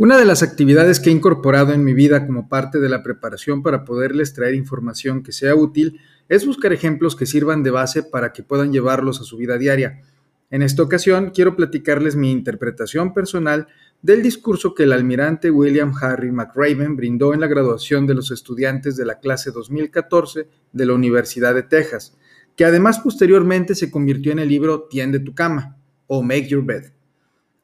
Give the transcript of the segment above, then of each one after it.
Una de las actividades que he incorporado en mi vida como parte de la preparación para poderles traer información que sea útil es buscar ejemplos que sirvan de base para que puedan llevarlos a su vida diaria. En esta ocasión quiero platicarles mi interpretación personal del discurso que el almirante William Harry McRaven brindó en la graduación de los estudiantes de la clase 2014 de la Universidad de Texas, que además posteriormente se convirtió en el libro Tiende tu cama o Make Your Bed.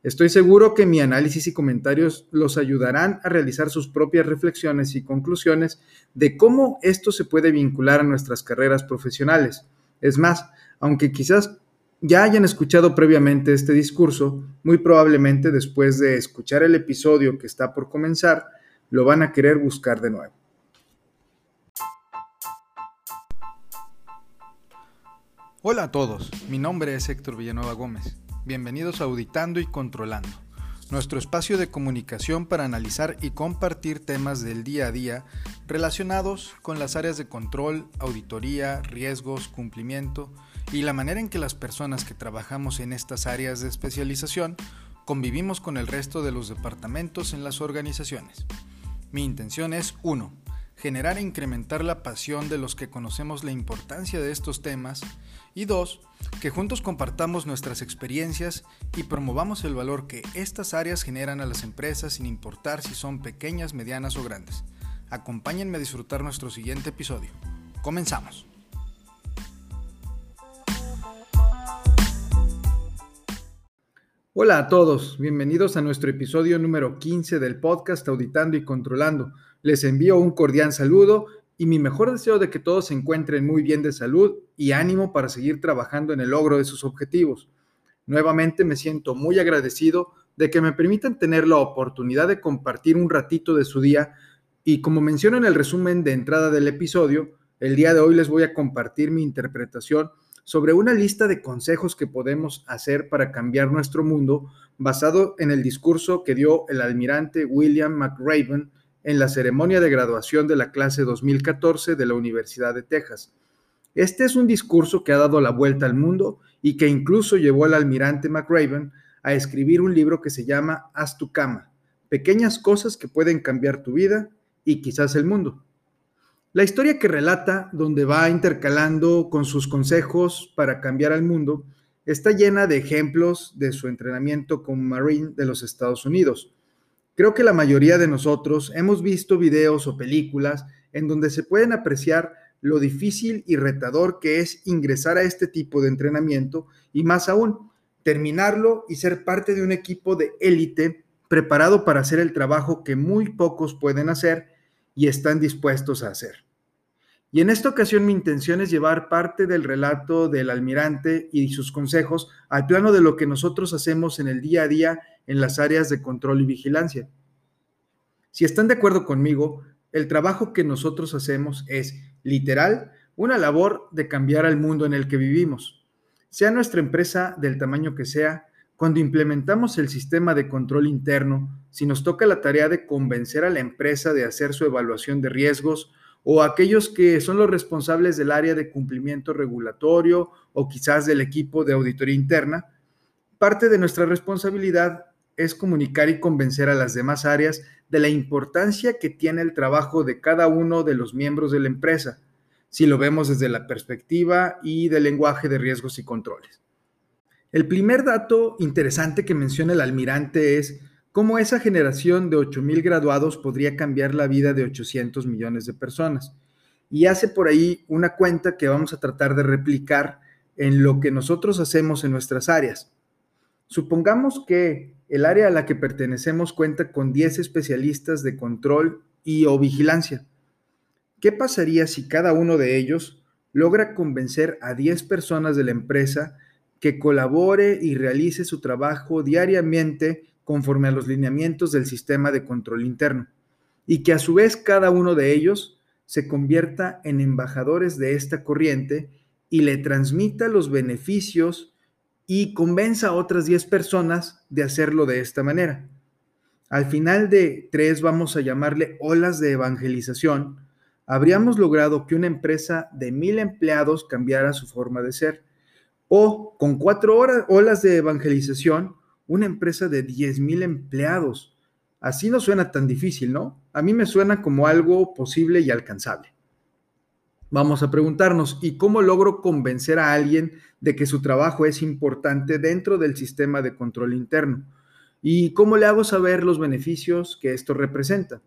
Estoy seguro que mi análisis y comentarios los ayudarán a realizar sus propias reflexiones y conclusiones de cómo esto se puede vincular a nuestras carreras profesionales. Es más, aunque quizás ya hayan escuchado previamente este discurso, muy probablemente después de escuchar el episodio que está por comenzar, lo van a querer buscar de nuevo. Hola a todos, mi nombre es Héctor Villanueva Gómez. Bienvenidos a Auditando y Controlando, nuestro espacio de comunicación para analizar y compartir temas del día a día relacionados con las áreas de control, auditoría, riesgos, cumplimiento y la manera en que las personas que trabajamos en estas áreas de especialización convivimos con el resto de los departamentos en las organizaciones. Mi intención es 1 generar e incrementar la pasión de los que conocemos la importancia de estos temas y dos, que juntos compartamos nuestras experiencias y promovamos el valor que estas áreas generan a las empresas sin importar si son pequeñas, medianas o grandes. Acompáñenme a disfrutar nuestro siguiente episodio. Comenzamos. Hola a todos, bienvenidos a nuestro episodio número 15 del podcast Auditando y Controlando les envío un cordial saludo y mi mejor deseo de que todos se encuentren muy bien de salud y ánimo para seguir trabajando en el logro de sus objetivos. Nuevamente me siento muy agradecido de que me permitan tener la oportunidad de compartir un ratito de su día y como menciono en el resumen de entrada del episodio, el día de hoy les voy a compartir mi interpretación sobre una lista de consejos que podemos hacer para cambiar nuestro mundo basado en el discurso que dio el almirante William McRaven en la ceremonia de graduación de la clase 2014 de la Universidad de Texas. Este es un discurso que ha dado la vuelta al mundo y que incluso llevó al almirante McRaven a escribir un libro que se llama Haz tu cama, pequeñas cosas que pueden cambiar tu vida y quizás el mundo. La historia que relata, donde va intercalando con sus consejos para cambiar al mundo, está llena de ejemplos de su entrenamiento como Marine de los Estados Unidos. Creo que la mayoría de nosotros hemos visto videos o películas en donde se pueden apreciar lo difícil y retador que es ingresar a este tipo de entrenamiento y más aún, terminarlo y ser parte de un equipo de élite preparado para hacer el trabajo que muy pocos pueden hacer y están dispuestos a hacer. Y en esta ocasión mi intención es llevar parte del relato del almirante y sus consejos al plano de lo que nosotros hacemos en el día a día en las áreas de control y vigilancia. Si están de acuerdo conmigo, el trabajo que nosotros hacemos es, literal, una labor de cambiar al mundo en el que vivimos. Sea nuestra empresa del tamaño que sea, cuando implementamos el sistema de control interno, si nos toca la tarea de convencer a la empresa de hacer su evaluación de riesgos, o aquellos que son los responsables del área de cumplimiento regulatorio o quizás del equipo de auditoría interna, parte de nuestra responsabilidad es comunicar y convencer a las demás áreas de la importancia que tiene el trabajo de cada uno de los miembros de la empresa, si lo vemos desde la perspectiva y del lenguaje de riesgos y controles. El primer dato interesante que menciona el almirante es cómo esa generación de 8.000 graduados podría cambiar la vida de 800 millones de personas. Y hace por ahí una cuenta que vamos a tratar de replicar en lo que nosotros hacemos en nuestras áreas. Supongamos que el área a la que pertenecemos cuenta con 10 especialistas de control y o vigilancia. ¿Qué pasaría si cada uno de ellos logra convencer a 10 personas de la empresa que colabore y realice su trabajo diariamente conforme a los lineamientos del sistema de control interno? Y que a su vez cada uno de ellos se convierta en embajadores de esta corriente y le transmita los beneficios y convenza a otras 10 personas de hacerlo de esta manera. Al final de tres, vamos a llamarle olas de evangelización, habríamos logrado que una empresa de mil empleados cambiara su forma de ser. O con cuatro horas, olas de evangelización, una empresa de diez mil empleados Así no suena tan difícil, ¿no? A mí me suena como algo posible y alcanzable. Vamos a preguntarnos, ¿y cómo logro convencer a alguien de que su trabajo es importante dentro del sistema de control interno? ¿Y cómo le hago saber los beneficios que esto representa?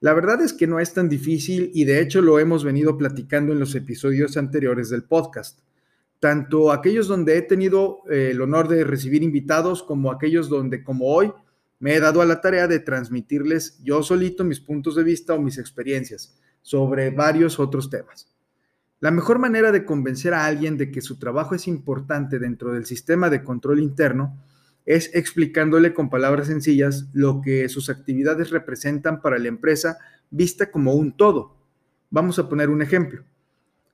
La verdad es que no es tan difícil y de hecho lo hemos venido platicando en los episodios anteriores del podcast, tanto aquellos donde he tenido eh, el honor de recibir invitados como aquellos donde, como hoy, me he dado a la tarea de transmitirles yo solito mis puntos de vista o mis experiencias sobre varios otros temas. La mejor manera de convencer a alguien de que su trabajo es importante dentro del sistema de control interno es explicándole con palabras sencillas lo que sus actividades representan para la empresa vista como un todo. Vamos a poner un ejemplo.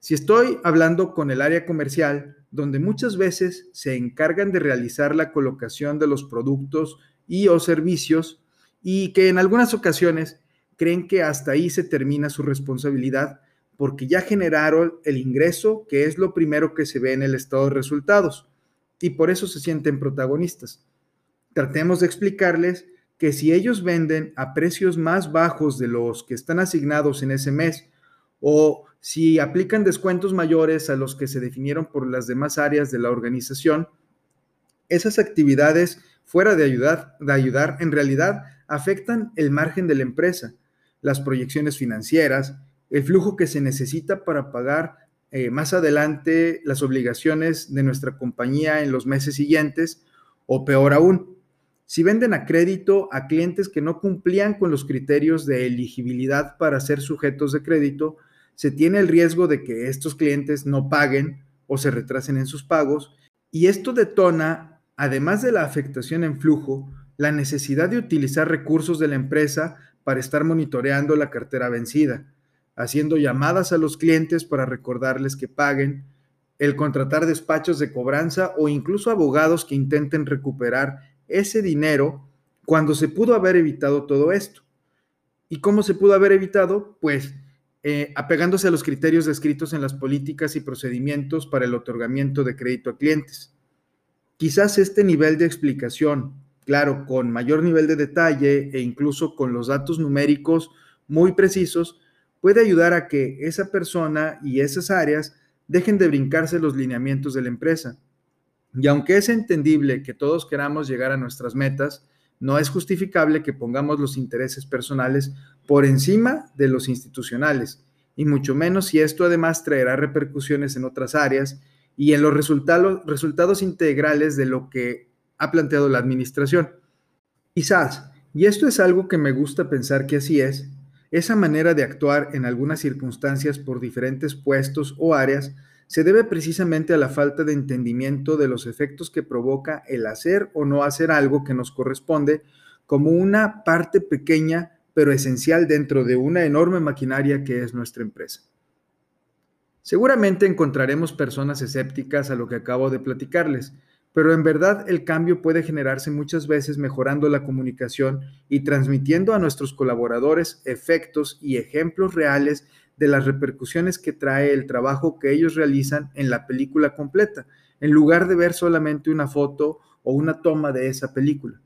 Si estoy hablando con el área comercial, donde muchas veces se encargan de realizar la colocación de los productos y o servicios y que en algunas ocasiones creen que hasta ahí se termina su responsabilidad porque ya generaron el ingreso, que es lo primero que se ve en el estado de resultados, y por eso se sienten protagonistas. Tratemos de explicarles que si ellos venden a precios más bajos de los que están asignados en ese mes, o si aplican descuentos mayores a los que se definieron por las demás áreas de la organización, esas actividades, fuera de ayudar, de ayudar en realidad afectan el margen de la empresa las proyecciones financieras, el flujo que se necesita para pagar eh, más adelante las obligaciones de nuestra compañía en los meses siguientes, o peor aún, si venden a crédito a clientes que no cumplían con los criterios de elegibilidad para ser sujetos de crédito, se tiene el riesgo de que estos clientes no paguen o se retrasen en sus pagos, y esto detona, además de la afectación en flujo, la necesidad de utilizar recursos de la empresa para estar monitoreando la cartera vencida, haciendo llamadas a los clientes para recordarles que paguen, el contratar despachos de cobranza o incluso abogados que intenten recuperar ese dinero cuando se pudo haber evitado todo esto. ¿Y cómo se pudo haber evitado? Pues eh, apegándose a los criterios descritos en las políticas y procedimientos para el otorgamiento de crédito a clientes. Quizás este nivel de explicación claro, con mayor nivel de detalle e incluso con los datos numéricos muy precisos, puede ayudar a que esa persona y esas áreas dejen de brincarse los lineamientos de la empresa. Y aunque es entendible que todos queramos llegar a nuestras metas, no es justificable que pongamos los intereses personales por encima de los institucionales, y mucho menos si esto además traerá repercusiones en otras áreas y en los resultados, integrales de lo que ha planteado la administración. Quizás, y esto es algo que me gusta pensar que así es, esa manera de actuar en algunas circunstancias por diferentes puestos o áreas se debe precisamente a la falta de entendimiento de los efectos que provoca el hacer o no hacer algo que nos corresponde como una parte pequeña pero esencial dentro de una enorme maquinaria que es nuestra empresa. Seguramente encontraremos personas escépticas a lo que acabo de platicarles, pero en verdad el cambio puede generarse muchas veces mejorando la comunicación y transmitiendo a nuestros colaboradores efectos y ejemplos reales de las repercusiones que trae el trabajo que ellos realizan en la película completa, en lugar de ver solamente una foto o una toma de esa película.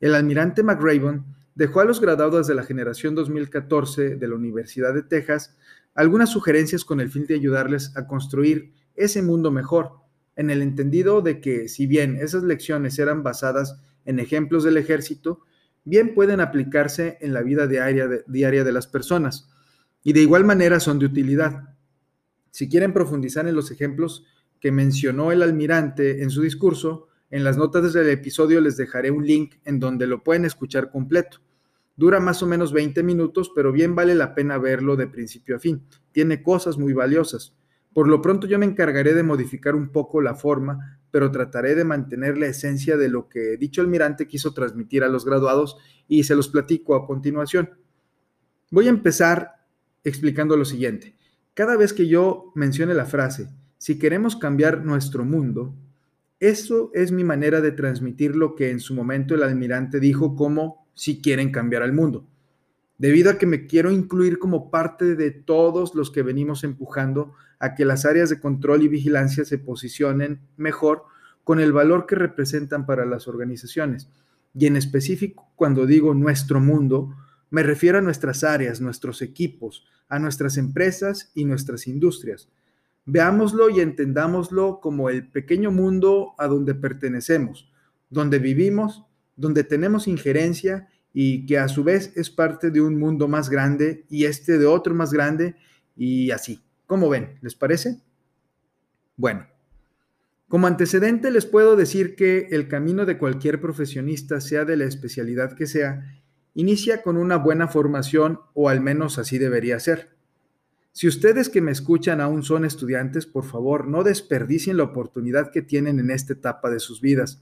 El almirante McRaven dejó a los graduados de la generación 2014 de la Universidad de Texas algunas sugerencias con el fin de ayudarles a construir ese mundo mejor en el entendido de que si bien esas lecciones eran basadas en ejemplos del ejército, bien pueden aplicarse en la vida diaria de, diaria de las personas y de igual manera son de utilidad. Si quieren profundizar en los ejemplos que mencionó el almirante en su discurso, en las notas del episodio les dejaré un link en donde lo pueden escuchar completo. Dura más o menos 20 minutos, pero bien vale la pena verlo de principio a fin. Tiene cosas muy valiosas. Por lo pronto yo me encargaré de modificar un poco la forma, pero trataré de mantener la esencia de lo que dicho almirante quiso transmitir a los graduados y se los platico a continuación. Voy a empezar explicando lo siguiente. Cada vez que yo mencione la frase, si queremos cambiar nuestro mundo, eso es mi manera de transmitir lo que en su momento el almirante dijo como si quieren cambiar al mundo debido a que me quiero incluir como parte de todos los que venimos empujando a que las áreas de control y vigilancia se posicionen mejor con el valor que representan para las organizaciones. y en específico cuando digo nuestro mundo, me refiero a nuestras áreas, nuestros equipos, a nuestras empresas y nuestras industrias. Veámoslo y entendámoslo como el pequeño mundo a donde pertenecemos, donde vivimos, donde tenemos injerencia y que a su vez es parte de un mundo más grande y este de otro más grande y así. ¿Cómo ven? ¿Les parece? Bueno, como antecedente les puedo decir que el camino de cualquier profesionista, sea de la especialidad que sea, inicia con una buena formación o al menos así debería ser. Si ustedes que me escuchan aún son estudiantes, por favor, no desperdicien la oportunidad que tienen en esta etapa de sus vidas.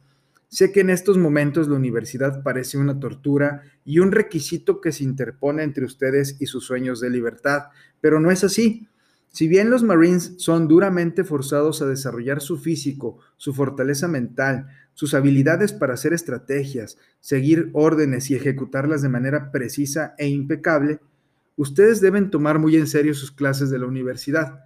Sé que en estos momentos la universidad parece una tortura y un requisito que se interpone entre ustedes y sus sueños de libertad, pero no es así. Si bien los Marines son duramente forzados a desarrollar su físico, su fortaleza mental, sus habilidades para hacer estrategias, seguir órdenes y ejecutarlas de manera precisa e impecable, ustedes deben tomar muy en serio sus clases de la universidad.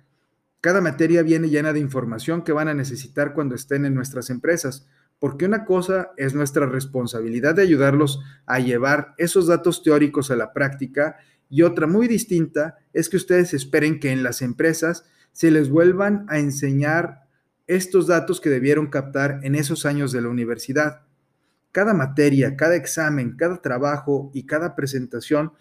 Cada materia viene llena de información que van a necesitar cuando estén en nuestras empresas, porque una cosa es nuestra responsabilidad de ayudarlos a llevar esos datos teóricos a la práctica y otra muy distinta es que ustedes esperen que en las empresas se les vuelvan a enseñar estos datos que debieron captar en esos años de la universidad. Cada materia, cada examen, cada trabajo y cada presentación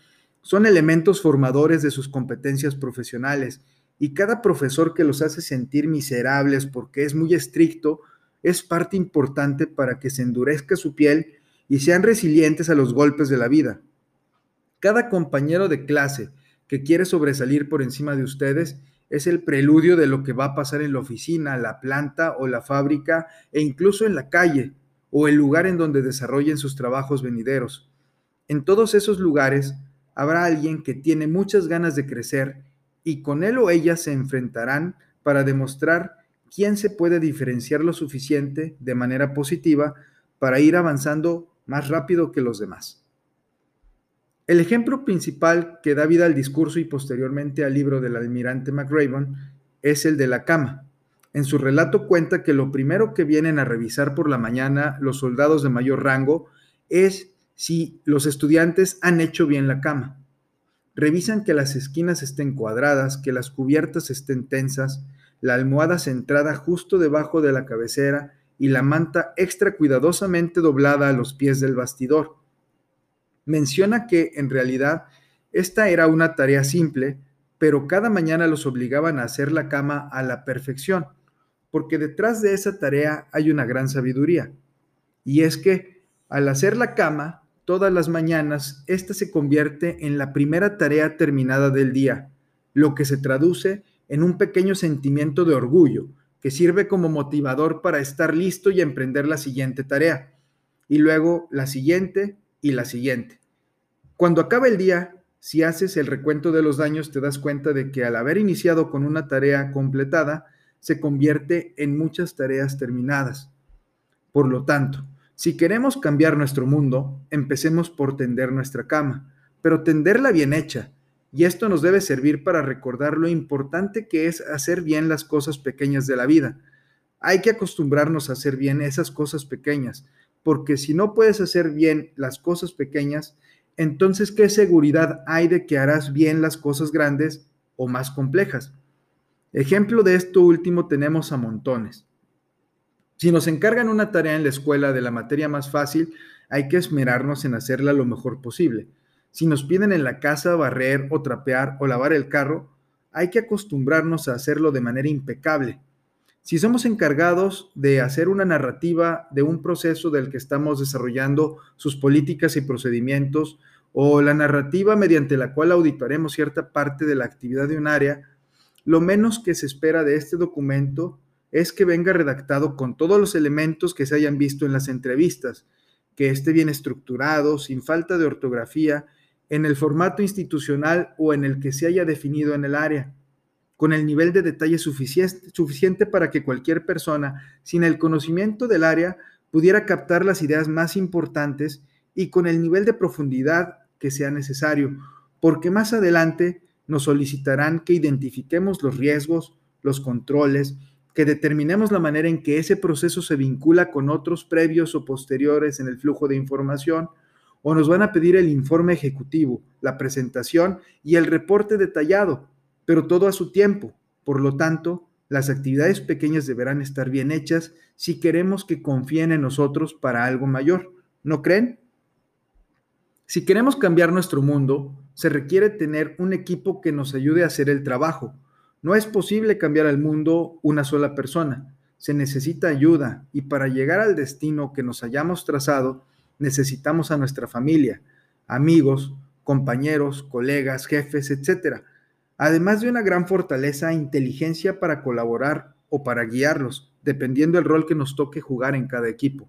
son elementos formadores de sus competencias profesionales y cada profesor que los hace sentir miserables porque es muy estricto es parte importante para que se endurezca su piel y sean resilientes a los golpes de la vida. Cada compañero de clase que quiere sobresalir por encima de ustedes es el preludio de lo que va a pasar en la oficina, la planta o la fábrica e incluso en la calle o el lugar en donde desarrollen sus trabajos venideros. En todos esos lugares habrá alguien que tiene muchas ganas de crecer y con él o ella se enfrentarán para demostrar quién se puede diferenciar lo suficiente de manera positiva para ir avanzando más rápido que los demás. El ejemplo principal que da vida al discurso y posteriormente al libro del almirante McRaven es el de la cama. En su relato cuenta que lo primero que vienen a revisar por la mañana los soldados de mayor rango es si los estudiantes han hecho bien la cama. Revisan que las esquinas estén cuadradas, que las cubiertas estén tensas, la almohada centrada justo debajo de la cabecera y la manta extra cuidadosamente doblada a los pies del bastidor menciona que en realidad esta era una tarea simple, pero cada mañana los obligaban a hacer la cama a la perfección, porque detrás de esa tarea hay una gran sabiduría. Y es que al hacer la cama, todas las mañanas, esta se convierte en la primera tarea terminada del día, lo que se traduce en un pequeño sentimiento de orgullo, que sirve como motivador para estar listo y emprender la siguiente tarea, y luego la siguiente y la siguiente. Cuando acaba el día, si haces el recuento de los daños, te das cuenta de que al haber iniciado con una tarea completada, se convierte en muchas tareas terminadas. Por lo tanto, si queremos cambiar nuestro mundo, empecemos por tender nuestra cama, pero tenderla bien hecha. Y esto nos debe servir para recordar lo importante que es hacer bien las cosas pequeñas de la vida. Hay que acostumbrarnos a hacer bien esas cosas pequeñas, porque si no puedes hacer bien las cosas pequeñas, entonces, ¿qué seguridad hay de que harás bien las cosas grandes o más complejas? Ejemplo de esto último tenemos a montones. Si nos encargan una tarea en la escuela de la materia más fácil, hay que esmerarnos en hacerla lo mejor posible. Si nos piden en la casa barrer o trapear o lavar el carro, hay que acostumbrarnos a hacerlo de manera impecable. Si somos encargados de hacer una narrativa de un proceso del que estamos desarrollando sus políticas y procedimientos, o la narrativa mediante la cual auditaremos cierta parte de la actividad de un área, lo menos que se espera de este documento es que venga redactado con todos los elementos que se hayan visto en las entrevistas, que esté bien estructurado, sin falta de ortografía, en el formato institucional o en el que se haya definido en el área, con el nivel de detalle suficiente, para que cualquier persona sin el conocimiento del área pudiera captar las ideas más importantes y con el nivel de profundidad que sea necesario, porque más adelante nos solicitarán que identifiquemos los riesgos, los controles que determinemos la manera en que ese proceso se vincula con otros previos o posteriores en el flujo de información, o nos van a pedir el informe ejecutivo, la presentación y el reporte detallado, pero todo a su tiempo. Por lo tanto, las actividades pequeñas deberán estar bien hechas si queremos que confíen en nosotros para algo mayor. ¿No creen? Si queremos cambiar nuestro mundo, se requiere tener un equipo que nos ayude a hacer el trabajo. No es posible cambiar al mundo una sola persona. Se necesita ayuda y para llegar al destino que nos hayamos trazado, necesitamos a nuestra familia, amigos, compañeros, colegas, jefes, etc. Además de una gran fortaleza e inteligencia para colaborar o para guiarlos, dependiendo del rol que nos toque jugar en cada equipo.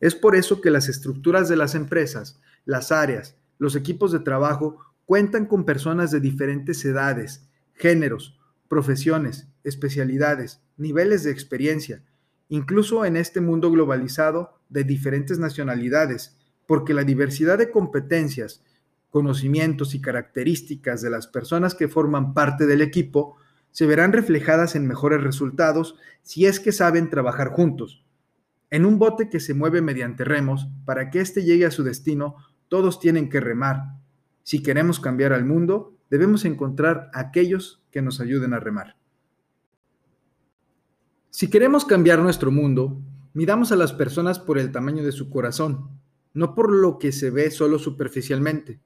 Es por eso que las estructuras de las empresas las áreas, los equipos de trabajo cuentan con personas de diferentes edades, géneros, profesiones, especialidades, niveles de experiencia, incluso en este mundo globalizado de diferentes nacionalidades, porque la diversidad de competencias, conocimientos y características de las personas que forman parte del equipo se verán reflejadas en mejores resultados si es que saben trabajar juntos. En un bote que se mueve mediante remos, para que éste llegue a su destino, todos tienen que remar. Si queremos cambiar al mundo, debemos encontrar aquellos que nos ayuden a remar. Si queremos cambiar nuestro mundo, miramos a las personas por el tamaño de su corazón, no por lo que se ve solo superficialmente.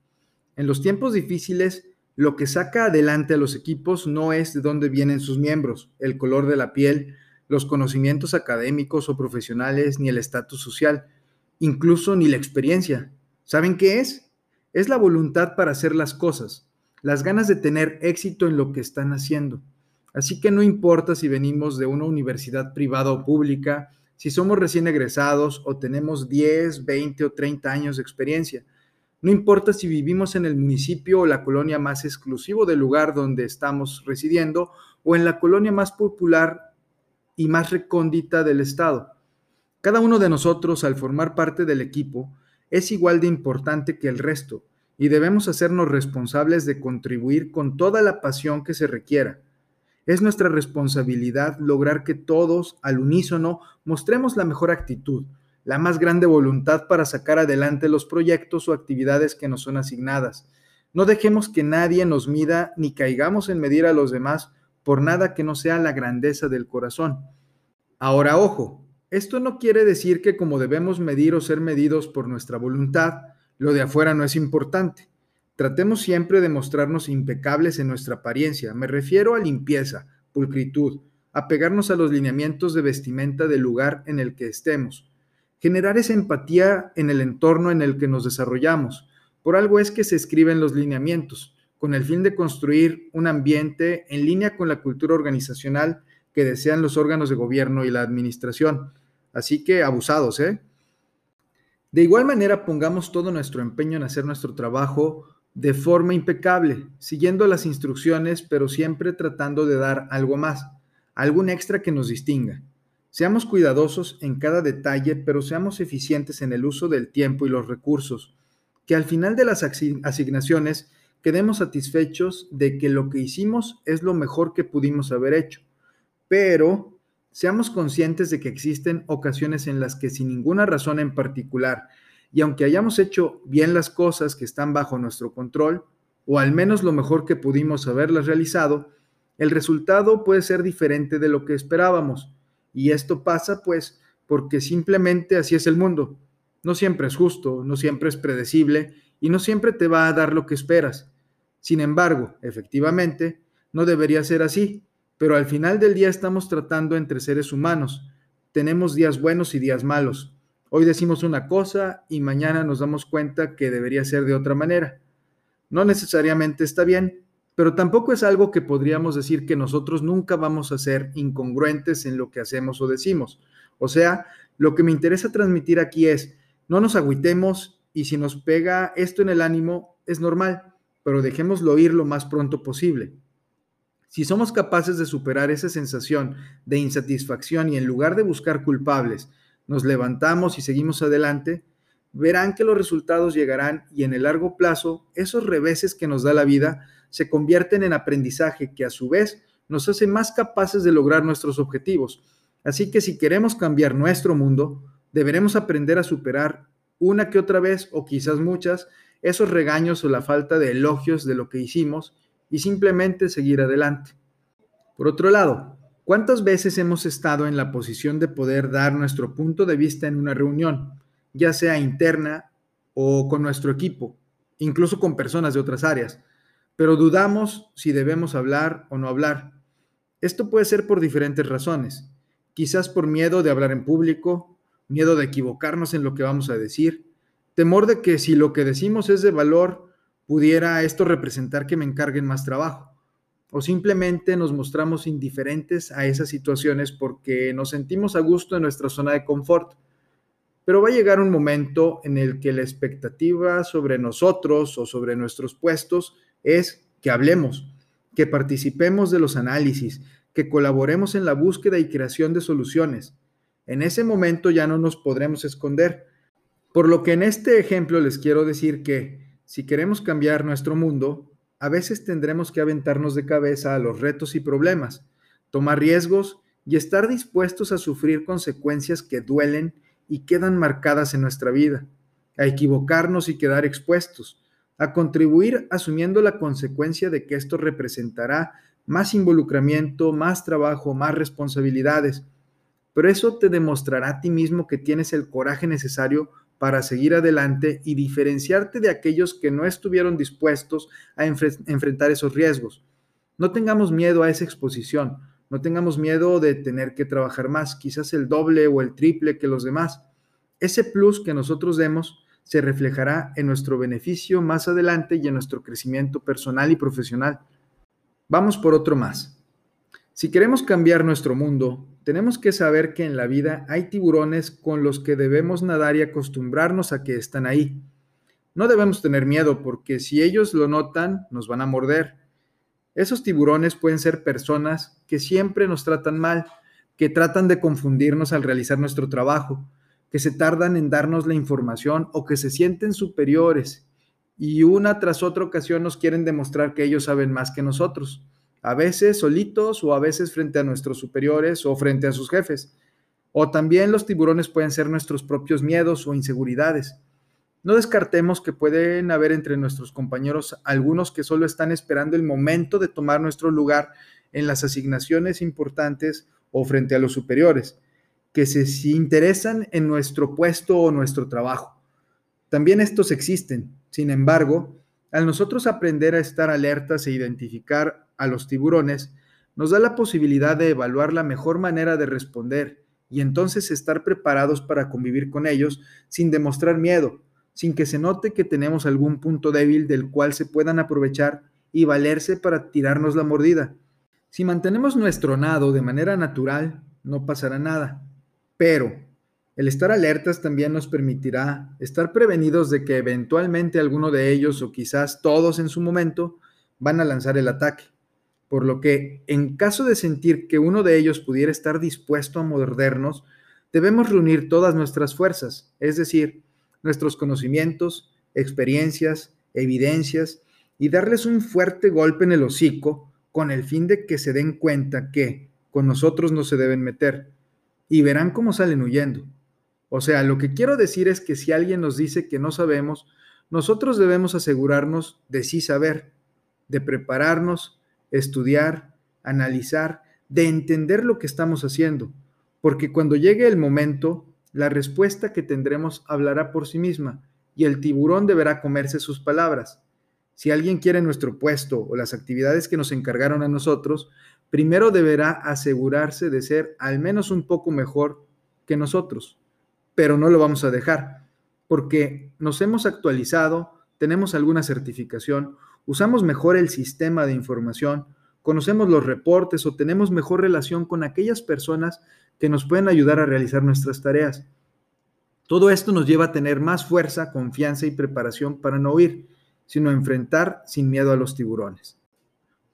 En los tiempos difíciles, lo que saca adelante a los equipos no es de dónde vienen sus miembros, el color de la piel, los conocimientos académicos o profesionales, ni el estatus social, incluso ni la experiencia. ¿Saben qué es? Es la voluntad para hacer las cosas, las ganas de tener éxito en lo que están haciendo. Así que no importa si venimos de una universidad privada o pública, si somos recién egresados o tenemos 10, 20 o 30 años de experiencia. No importa si vivimos en el municipio o la colonia más exclusivo del lugar donde estamos residiendo o en la colonia más popular y más recóndita del estado. Cada uno de nosotros, al formar parte del equipo, es igual de importante que el resto y debemos hacernos responsables de contribuir con toda la pasión que se requiera. Es nuestra responsabilidad lograr que todos, al unísono, mostremos la mejor actitud, la más grande voluntad para sacar adelante los proyectos o actividades que nos son asignadas. No dejemos que nadie nos mida ni caigamos en medir a los demás por nada que no sea la grandeza del corazón. Ahora, ojo, esto no quiere decir que como debemos medir o ser medidos por nuestra voluntad, lo de afuera no es importante. Tratemos siempre de mostrarnos impecables en nuestra apariencia. Me refiero a limpieza, pulcritud, apegarnos a los lineamientos de vestimenta del lugar en el que estemos. Generar esa empatía en el entorno en el que nos desarrollamos. Por algo es que se escriben los lineamientos, con el fin de construir un ambiente en línea con la cultura organizacional que desean los órganos de gobierno y la administración. Así que abusados, ¿eh? De igual manera, pongamos todo nuestro empeño en hacer nuestro trabajo de forma impecable, siguiendo las instrucciones, pero siempre tratando de dar algo más, algún extra que nos distinga. Seamos cuidadosos en cada detalle, pero seamos eficientes en el uso del tiempo y los recursos, que al final de las asignaciones quedemos satisfechos de que lo que hicimos es lo mejor que pudimos haber hecho pero seamos conscientes de que existen ocasiones en las que sin ninguna razón en particular, y aunque hayamos hecho bien las cosas que están bajo nuestro control, o al menos lo mejor que pudimos haberlas realizado, el resultado puede ser diferente de lo que esperábamos. Y esto pasa pues porque simplemente así es el mundo. No siempre es justo, no siempre es predecible y no siempre te va a dar lo que esperas. Sin embargo, efectivamente, no debería ser así pero al final del día estamos tratando entre seres humanos. Tenemos días buenos y días malos. Hoy decimos una cosa y mañana nos damos cuenta que debería ser de otra manera. No necesariamente está bien, pero tampoco es algo que podríamos decir que nosotros nunca vamos a ser incongruentes en lo que hacemos o decimos. O sea, lo que me interesa transmitir aquí es, no nos agüitemos y si nos pega esto en el ánimo, es normal, pero dejémoslo ir lo más pronto posible. Si somos capaces de superar esa sensación de insatisfacción y en lugar de buscar culpables, nos levantamos y seguimos adelante, verán que los resultados llegarán y en el largo plazo esos reveses que nos da la vida se convierten en aprendizaje que a su vez nos hace más capaces de lograr nuestros objetivos. Así que si queremos cambiar nuestro mundo, deberemos aprender a superar una que otra vez o quizás muchas esos regaños o la falta de elogios de lo que hicimos y simplemente seguir adelante. Por otro lado, ¿cuántas veces hemos estado en la posición de poder dar nuestro punto de vista en una reunión, ya sea interna o con nuestro equipo, incluso con personas de otras áreas, pero dudamos si debemos hablar o no hablar? Esto puede ser por diferentes razones, quizás por miedo de hablar en público, miedo de equivocarnos en lo que vamos a decir, temor de que si lo que decimos es de valor, pudiera esto representar que me encarguen más trabajo. O simplemente nos mostramos indiferentes a esas situaciones porque nos sentimos a gusto en nuestra zona de confort. Pero va a llegar un momento en el que la expectativa sobre nosotros o sobre nuestros puestos es que hablemos, que participemos de los análisis, que colaboremos en la búsqueda y creación de soluciones. En ese momento ya no nos podremos esconder. Por lo que en este ejemplo les quiero decir que si queremos cambiar nuestro mundo, a veces tendremos que aventarnos de cabeza a los retos y problemas, tomar riesgos y estar dispuestos a sufrir consecuencias que duelen y quedan marcadas en nuestra vida, a equivocarnos y quedar expuestos, a contribuir asumiendo la consecuencia de que esto representará más involucramiento, más trabajo, más responsabilidades. Pero eso te demostrará a ti mismo que tienes el coraje necesario para seguir adelante y diferenciarte de aquellos que no estuvieron dispuestos a enfrentar esos riesgos. No tengamos miedo a esa exposición, no tengamos miedo de tener que trabajar más, quizás el doble o el triple que los demás. Ese plus que nosotros demos se reflejará en nuestro beneficio más adelante y en nuestro crecimiento personal y profesional. Vamos por otro más. Si queremos cambiar nuestro mundo, tenemos que saber que en la vida hay tiburones con los que debemos nadar y acostumbrarnos a que están ahí. No debemos tener miedo porque si ellos lo notan, nos van a morder. Esos tiburones pueden ser personas que siempre nos tratan mal, que tratan de confundirnos al realizar nuestro trabajo, que se tardan en darnos la información o que se sienten superiores y una tras otra ocasión nos quieren demostrar que ellos saben más que nosotros a veces solitos o a veces frente a nuestros superiores o frente a sus jefes. O también los tiburones pueden ser nuestros propios miedos o inseguridades. No descartemos que pueden haber entre nuestros compañeros algunos que solo están esperando el momento de tomar nuestro lugar en las asignaciones importantes o frente a los superiores, que se interesan en nuestro puesto o nuestro trabajo. También estos existen. Sin embargo, al nosotros aprender a estar alertas e identificar a los tiburones, nos da la posibilidad de evaluar la mejor manera de responder y entonces estar preparados para convivir con ellos sin demostrar miedo, sin que se note que tenemos algún punto débil del cual se puedan aprovechar y valerse para tirarnos la mordida. Si mantenemos nuestro nado de manera natural, no pasará nada. Pero el estar alertas también nos permitirá estar prevenidos de que eventualmente alguno de ellos o quizás todos en su momento van a lanzar el ataque. Por lo que, en caso de sentir que uno de ellos pudiera estar dispuesto a mordernos, debemos reunir todas nuestras fuerzas, es decir, nuestros conocimientos, experiencias, evidencias, y darles un fuerte golpe en el hocico con el fin de que se den cuenta que con nosotros no se deben meter, y verán cómo salen huyendo. O sea, lo que quiero decir es que si alguien nos dice que no sabemos, nosotros debemos asegurarnos de sí saber, de prepararnos, estudiar, analizar, de entender lo que estamos haciendo, porque cuando llegue el momento, la respuesta que tendremos hablará por sí misma y el tiburón deberá comerse sus palabras. Si alguien quiere nuestro puesto o las actividades que nos encargaron a nosotros, primero deberá asegurarse de ser al menos un poco mejor que nosotros pero no lo vamos a dejar, porque nos hemos actualizado, tenemos alguna certificación, usamos mejor el sistema de información, conocemos los reportes o tenemos mejor relación con aquellas personas que nos pueden ayudar a realizar nuestras tareas. Todo esto nos lleva a tener más fuerza, confianza y preparación para no huir, sino enfrentar sin miedo a los tiburones.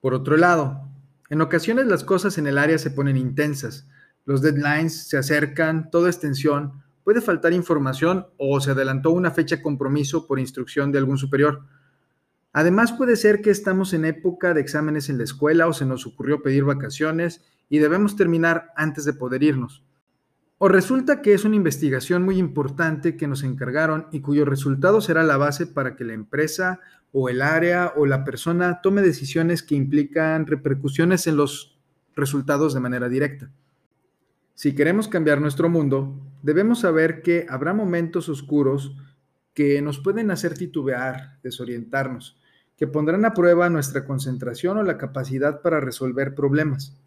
Por otro lado, en ocasiones las cosas en el área se ponen intensas, los deadlines se acercan, toda es tensión, puede faltar información o se adelantó una fecha compromiso por instrucción de algún superior. Además puede ser que estamos en época de exámenes en la escuela o se nos ocurrió pedir vacaciones y debemos terminar antes de poder irnos. O resulta que es una investigación muy importante que nos encargaron y cuyo resultado será la base para que la empresa o el área o la persona tome decisiones que implican repercusiones en los resultados de manera directa. Si queremos cambiar nuestro mundo, debemos saber que habrá momentos oscuros que nos pueden hacer titubear, desorientarnos, que pondrán a prueba nuestra concentración o la capacidad para resolver problemas.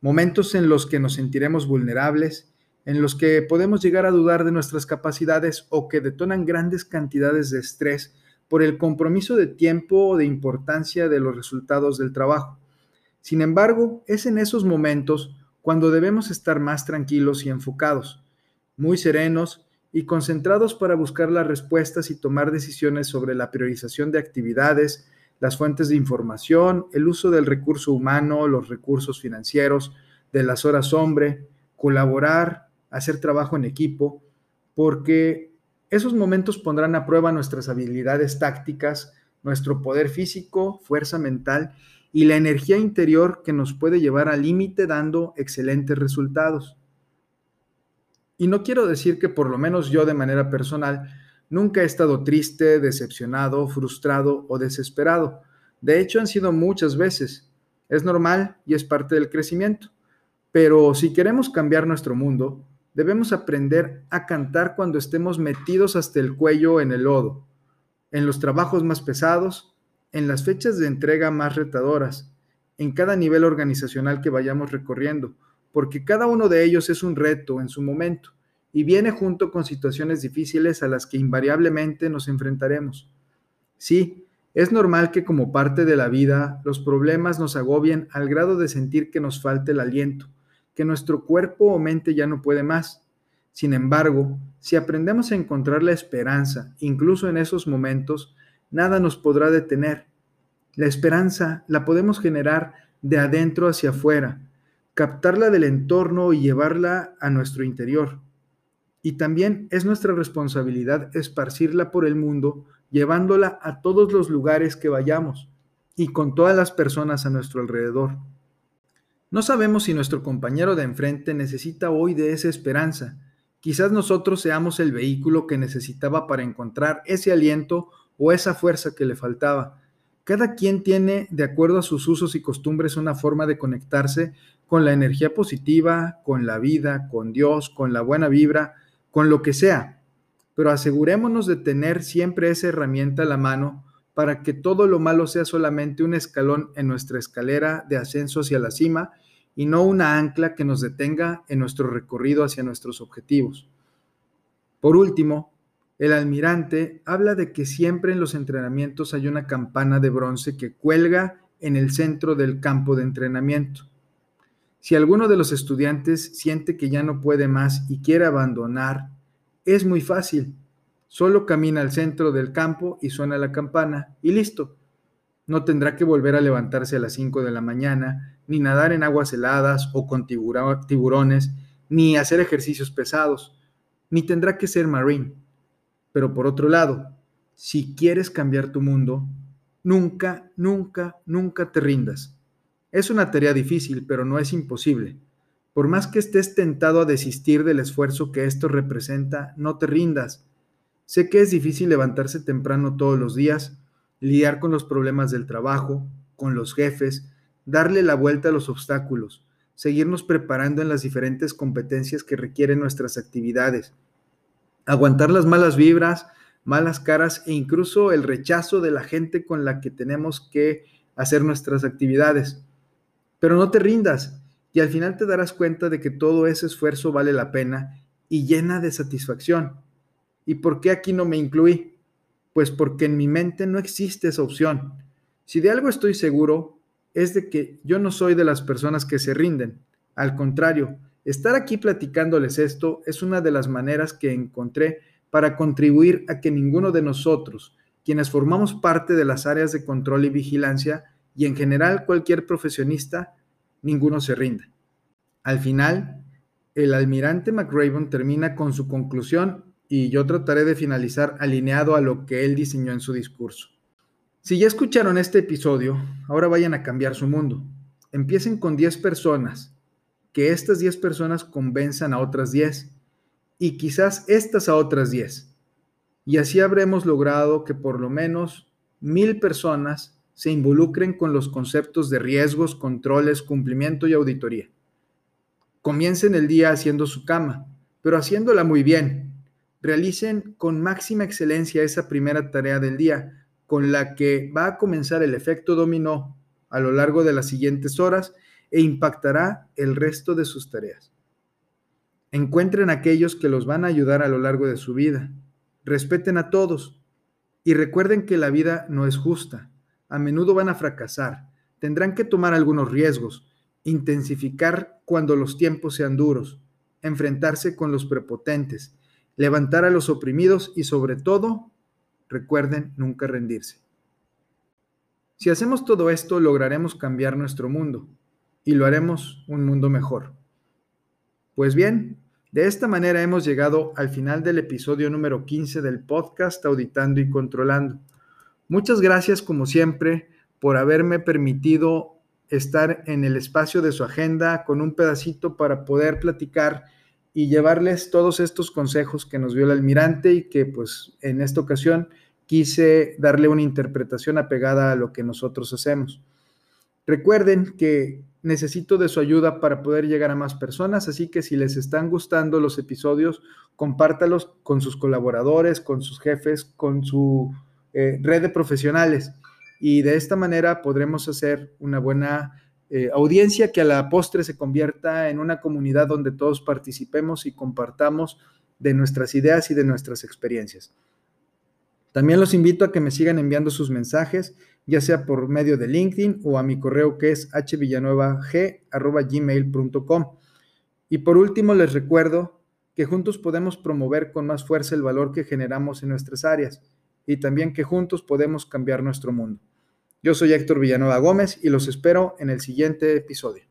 Momentos en los que nos sentiremos vulnerables, en los que podemos llegar a dudar de nuestras capacidades o que detonan grandes cantidades de estrés por el compromiso de tiempo o de importancia de los resultados del trabajo. Sin embargo, es en esos momentos cuando debemos estar más tranquilos y enfocados, muy serenos y concentrados para buscar las respuestas y tomar decisiones sobre la priorización de actividades, las fuentes de información, el uso del recurso humano, los recursos financieros, de las horas hombre, colaborar, hacer trabajo en equipo, porque esos momentos pondrán a prueba nuestras habilidades tácticas, nuestro poder físico, fuerza mental y la energía interior que nos puede llevar al límite dando excelentes resultados. Y no quiero decir que por lo menos yo de manera personal nunca he estado triste, decepcionado, frustrado o desesperado. De hecho, han sido muchas veces. Es normal y es parte del crecimiento. Pero si queremos cambiar nuestro mundo, debemos aprender a cantar cuando estemos metidos hasta el cuello en el lodo, en los trabajos más pesados, en las fechas de entrega más retadoras, en cada nivel organizacional que vayamos recorriendo, porque cada uno de ellos es un reto en su momento y viene junto con situaciones difíciles a las que invariablemente nos enfrentaremos. Sí, es normal que como parte de la vida los problemas nos agobien al grado de sentir que nos falta el aliento, que nuestro cuerpo o mente ya no puede más. Sin embargo, si aprendemos a encontrar la esperanza, incluso en esos momentos, nada nos podrá detener. La esperanza la podemos generar de adentro hacia afuera, captarla del entorno y llevarla a nuestro interior. Y también es nuestra responsabilidad esparcirla por el mundo, llevándola a todos los lugares que vayamos y con todas las personas a nuestro alrededor. No sabemos si nuestro compañero de enfrente necesita hoy de esa esperanza. Quizás nosotros seamos el vehículo que necesitaba para encontrar ese aliento o esa fuerza que le faltaba. Cada quien tiene, de acuerdo a sus usos y costumbres, una forma de conectarse con la energía positiva, con la vida, con Dios, con la buena vibra, con lo que sea. Pero asegurémonos de tener siempre esa herramienta a la mano para que todo lo malo sea solamente un escalón en nuestra escalera de ascenso hacia la cima y no una ancla que nos detenga en nuestro recorrido hacia nuestros objetivos. Por último, el almirante habla de que siempre en los entrenamientos hay una campana de bronce que cuelga en el centro del campo de entrenamiento. Si alguno de los estudiantes siente que ya no puede más y quiere abandonar, es muy fácil. Solo camina al centro del campo y suena la campana y listo. No tendrá que volver a levantarse a las 5 de la mañana, ni nadar en aguas heladas o con tiburones, ni hacer ejercicios pesados, ni tendrá que ser marine pero por otro lado, si quieres cambiar tu mundo, nunca, nunca, nunca te rindas. Es una tarea difícil, pero no es imposible. Por más que estés tentado a desistir del esfuerzo que esto representa, no te rindas. Sé que es difícil levantarse temprano todos los días, lidiar con los problemas del trabajo, con los jefes, darle la vuelta a los obstáculos, seguirnos preparando en las diferentes competencias que requieren nuestras actividades, aguantar las malas vibras, malas caras e incluso el rechazo de la gente con la que tenemos que hacer nuestras actividades. Pero no te rindas y al final te darás cuenta de que todo ese esfuerzo vale la pena y llena de satisfacción. ¿Y por qué aquí no me incluí? Pues porque en mi mente no existe esa opción. Si de algo estoy seguro, es de que yo no soy de las personas que se rinden. Al contrario, Estar aquí platicándoles esto es una de las maneras que encontré para contribuir a que ninguno de nosotros, quienes formamos parte de las áreas de control y vigilancia, y en general cualquier profesionista, ninguno se rinda. Al final, el almirante McRaven termina con su conclusión y yo trataré de finalizar alineado a lo que él diseñó en su discurso. Si ya escucharon este episodio, ahora vayan a cambiar su mundo. Empiecen con 10 personas, que estas 10 personas convenzan a otras 10 y quizás estas a otras 10. Y así habremos logrado que por lo menos mil personas se involucren con los conceptos de riesgos, controles, cumplimiento y auditoría. Comiencen el día haciendo su cama, pero haciéndola muy bien. Realicen con máxima excelencia esa primera tarea del día, con la que va a comenzar el efecto dominó a lo largo de las siguientes horas e impactará el resto de sus tareas. Encuentren aquellos que los van a ayudar a lo largo de su vida. Respeten a todos y recuerden que la vida no es justa. A menudo van a fracasar. Tendrán que tomar algunos riesgos, intensificar cuando los tiempos sean duros, enfrentarse con los prepotentes, levantar a los oprimidos y sobre todo, recuerden nunca rendirse. Si hacemos todo esto, lograremos cambiar nuestro mundo y lo haremos un mundo mejor. Pues bien, de esta manera hemos llegado al final del episodio número 15 del podcast Auditando y Controlando. Muchas gracias como siempre por haberme permitido estar en el espacio de su agenda con un pedacito para poder platicar y llevarles todos estos consejos que nos dio el almirante y que pues en esta ocasión quise darle una interpretación apegada a lo que nosotros hacemos. Recuerden que necesito de su ayuda para poder llegar a más personas, así que si les están gustando los episodios, compártalos con sus colaboradores, con sus jefes, con su eh, red de profesionales. Y de esta manera podremos hacer una buena eh, audiencia que a la postre se convierta en una comunidad donde todos participemos y compartamos de nuestras ideas y de nuestras experiencias. También los invito a que me sigan enviando sus mensajes, ya sea por medio de LinkedIn o a mi correo que es hvillanuevag.gmail.com. Y por último, les recuerdo que juntos podemos promover con más fuerza el valor que generamos en nuestras áreas y también que juntos podemos cambiar nuestro mundo. Yo soy Héctor Villanueva Gómez y los espero en el siguiente episodio.